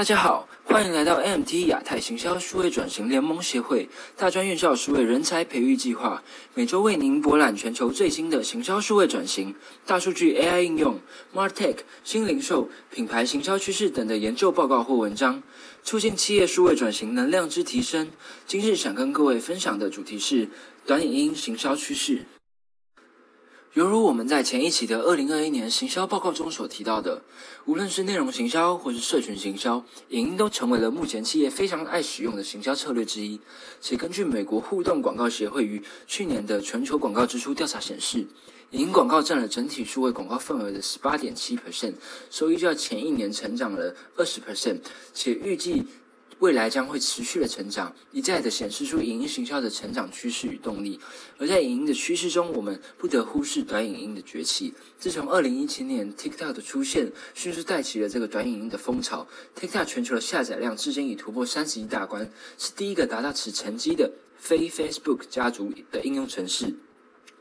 大家好，欢迎来到 MT 亚太行销数位转型联盟协会大专院校数位人才培育计划，每周为您博览全球最新的行销数位转型、大数据 AI 应用、MarTech 新零售、品牌行销趋势等的研究报告或文章，促进企业数位转型能量之提升。今日想跟各位分享的主题是短影音行销趋势。犹如我们在前一期的二零二一年行销报告中所提到的，无论是内容行销或是社群行销，影音都成为了目前企业非常爱使用的行销策略之一。且根据美国互动广告协会于去年的全球广告支出调查显示，影音广告占了整体数位广告份额的十八点七 percent，收益较前一年成长了二十 percent，且预计。未来将会持续的成长，一再的显示出影音行销的成长趋势与动力。而在影音的趋势中，我们不得忽视短影音的崛起。自从二零一七年 TikTok 的出现，迅速带起了这个短影音的风潮。TikTok 全球的下载量至今已突破三十亿大关，是第一个达到此成绩的非 Facebook 家族的应用程式。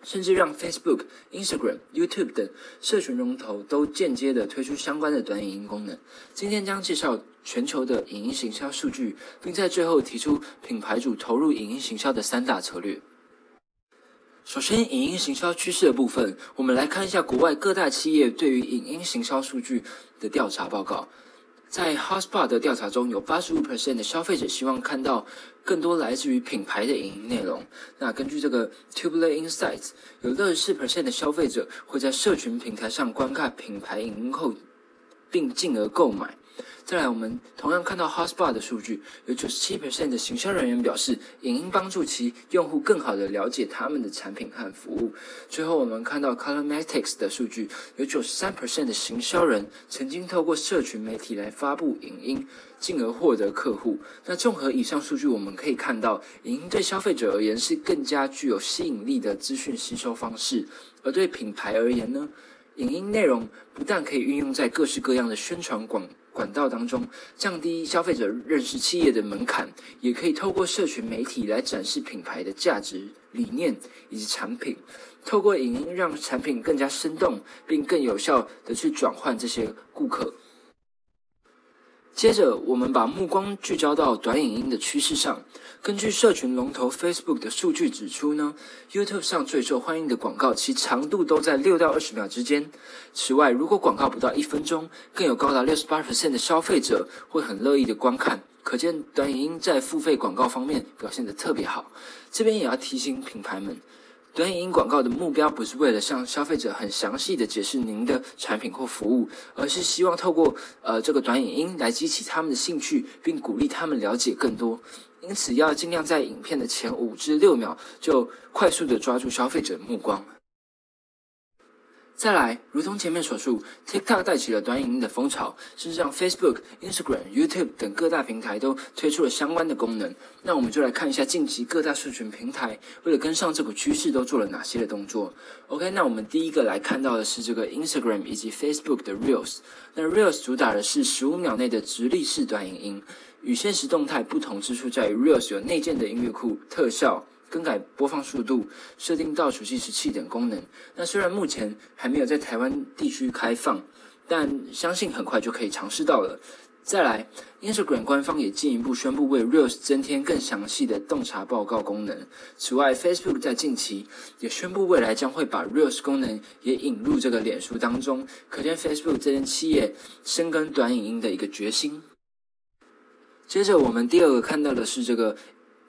甚至让 Facebook、Instagram、YouTube 等社群龙头都间接的推出相关的短影音功能。今天将介绍全球的影音行销数据，并在最后提出品牌主投入影音行销的三大策略。首先，影音行销趋势的部分，我们来看一下国外各大企业对于影音行销数据的调查报告。在 Hotspot 的调查中，有八十五 percent 的消费者希望看到更多来自于品牌的影音内容。那根据这个 Tubular Insights，有六十四 percent 的消费者会在社群平台上观看品牌影音后，并进而购买。再来，我们同样看到 HubSpot 的数据，有九十七 percent 的行销人员表示，影音帮助其用户更好的了解他们的产品和服务。最后，我们看到 Colormatics 的数据，有九十三 percent 的行销人曾经透过社群媒体来发布影音，进而获得客户。那综合以上数据，我们可以看到，影音对消费者而言是更加具有吸引力的资讯吸收方式，而对品牌而言呢，影音内容不但可以运用在各式各样的宣传广。管道当中降低消费者认识企业的门槛，也可以透过社群媒体来展示品牌的价值理念以及产品，透过影音让产品更加生动，并更有效的去转换这些顾客。接着，我们把目光聚焦到短影音的趋势上。根据社群龙头 Facebook 的数据指出呢，YouTube 上最受欢迎的广告，其长度都在六到二十秒之间。此外，如果广告不到一分钟，更有高达六十八 percent 的消费者会很乐意的观看。可见，短影音在付费广告方面表现得特别好。这边也要提醒品牌们。短影音广告的目标不是为了向消费者很详细的解释您的产品或服务，而是希望透过呃这个短影音来激起他们的兴趣，并鼓励他们了解更多。因此，要尽量在影片的前五至六秒就快速的抓住消费者的目光。再来，如同前面所述，TikTok 带起了短影音的风潮，甚至让 Facebook、Instagram、YouTube 等各大平台都推出了相关的功能。那我们就来看一下近期各大社群平台为了跟上这股趋势都做了哪些的动作。OK，那我们第一个来看到的是这个 Instagram 以及 Facebook 的 Reels。那 Reels 主打的是十五秒内的直立式短影音，与现实动态不同之处在于 Reels 有内建的音乐库、特效。更改播放速度、设定倒数计时器等功能。那虽然目前还没有在台湾地区开放，但相信很快就可以尝试到了。再来，Instagram 官方也进一步宣布为 Reels 增添更详细的洞察报告功能。此外，Facebook 在近期也宣布未来将会把 Reels 功能也引入这个脸书当中，可见 Facebook 这间企业深耕短影音的一个决心。接着，我们第二个看到的是这个。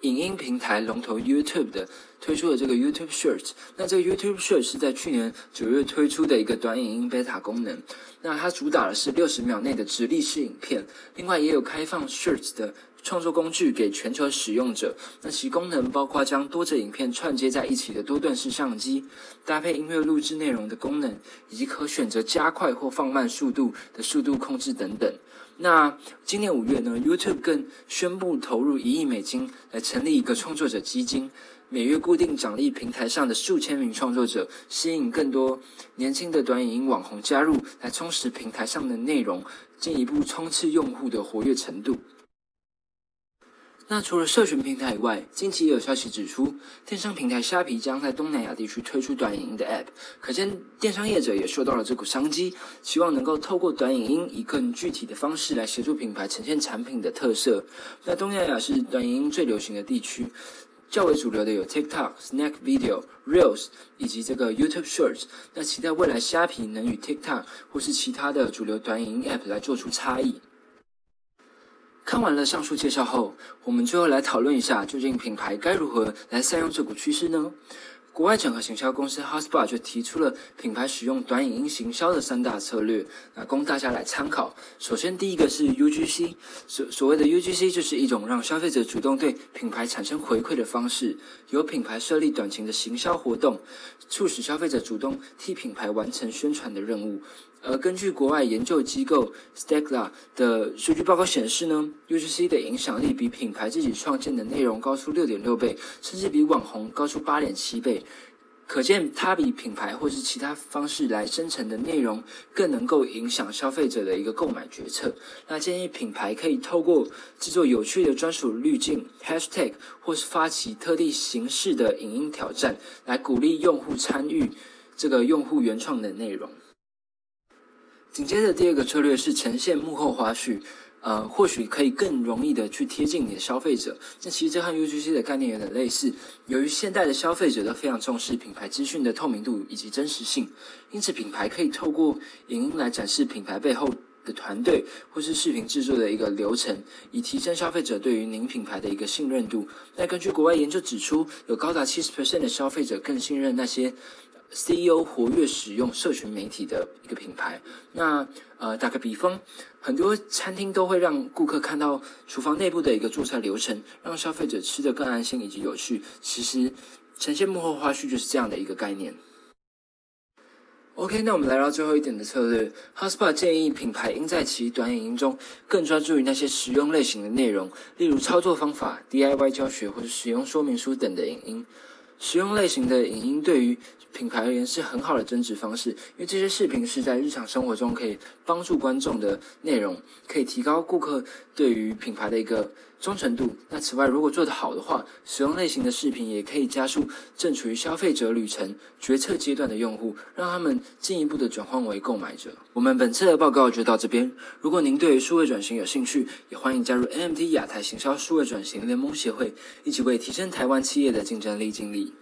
影音平台龙头 YouTube 的推出了这个 YouTube Shorts，那这个 YouTube Shorts 是在去年九月推出的一个短影音 beta 功能。那它主打的是六十秒内的直立式影片，另外也有开放 Shorts 的创作工具给全球使用者。那其功能包括将多则影片串接在一起的多段式相机，搭配音乐录制内容的功能，以及可选择加快或放慢速度的速度控制等等。那今年五月呢，YouTube 更宣布投入一亿美金来成立一个创作者基金，每月固定奖励平台上的数千名创作者，吸引更多年轻的短影音网红加入，来充实平台上的内容，进一步冲刺用户的活跃程度。那除了社群平台以外，近期也有消息指出，电商平台虾皮将在东南亚地区推出短影音的 App，可见电商业者也受到了这股商机，希望能够透过短影音以更具体的方式来协助品牌呈现产品的特色。那东南亚是短影音最流行的地区，较为主流的有 TikTok、Snack Video、Reels 以及这个 YouTube Shorts。那期待未来虾皮能与 TikTok 或是其他的主流短影音 App 来做出差异。看完了上述介绍后，我们最后来讨论一下，究竟品牌该如何来善用这股趋势呢？国外整合行销公司 h o s p o t 就提出了品牌使用短影音行销的三大策略，那供大家来参考。首先，第一个是 UGC，所所谓的 UGC 就是一种让消费者主动对品牌产生回馈的方式，由品牌设立短期的行销活动，促使消费者主动替品牌完成宣传的任务。而根据国外研究机构 Stegla 的数据报告显示呢，UGC 的影响力比品牌自己创建的内容高出六点六倍，甚至比网红高出八点七倍。可见它比品牌或是其他方式来生成的内容更能够影响消费者的一个购买决策。那建议品牌可以透过制作有趣的专属滤镜 Hashtag，或是发起特定形式的影音挑战，来鼓励用户参与这个用户原创的内容。紧接着第二个策略是呈现幕后花絮，呃，或许可以更容易的去贴近你的消费者。那其实这和 UGC 的概念有点类似。由于现代的消费者都非常重视品牌资讯的透明度以及真实性，因此品牌可以透过影音来展示品牌背后的团队或是视频制作的一个流程，以提升消费者对于您品牌的一个信任度。那根据国外研究指出，有高达七十 percent 的消费者更信任那些。CEO 活跃使用社群媒体的一个品牌，那呃打个比方，很多餐厅都会让顾客看到厨房内部的一个做菜流程，让消费者吃得更安心以及有趣。其实呈现幕后花絮就是这样的一个概念。OK，那我们来到最后一点的策略，HubSpot 建议品牌应在其短影音中更专注于那些实用类型的内容，例如操作方法、DIY 教学或者使用说明书等的影音。实用类型的影音对于品牌而言是很好的增值方式，因为这些视频是在日常生活中可以帮助观众的内容，可以提高顾客对于品牌的一个忠诚度。那此外，如果做得好的话，使用类型的视频也可以加速正处于消费者旅程决策阶段的用户，让他们进一步的转换为购买者。我们本次的报告就到这边。如果您对于数位转型有兴趣，也欢迎加入 M D 亚太行销数位转型联盟协会，一起为提升台湾企业的竞争力尽力。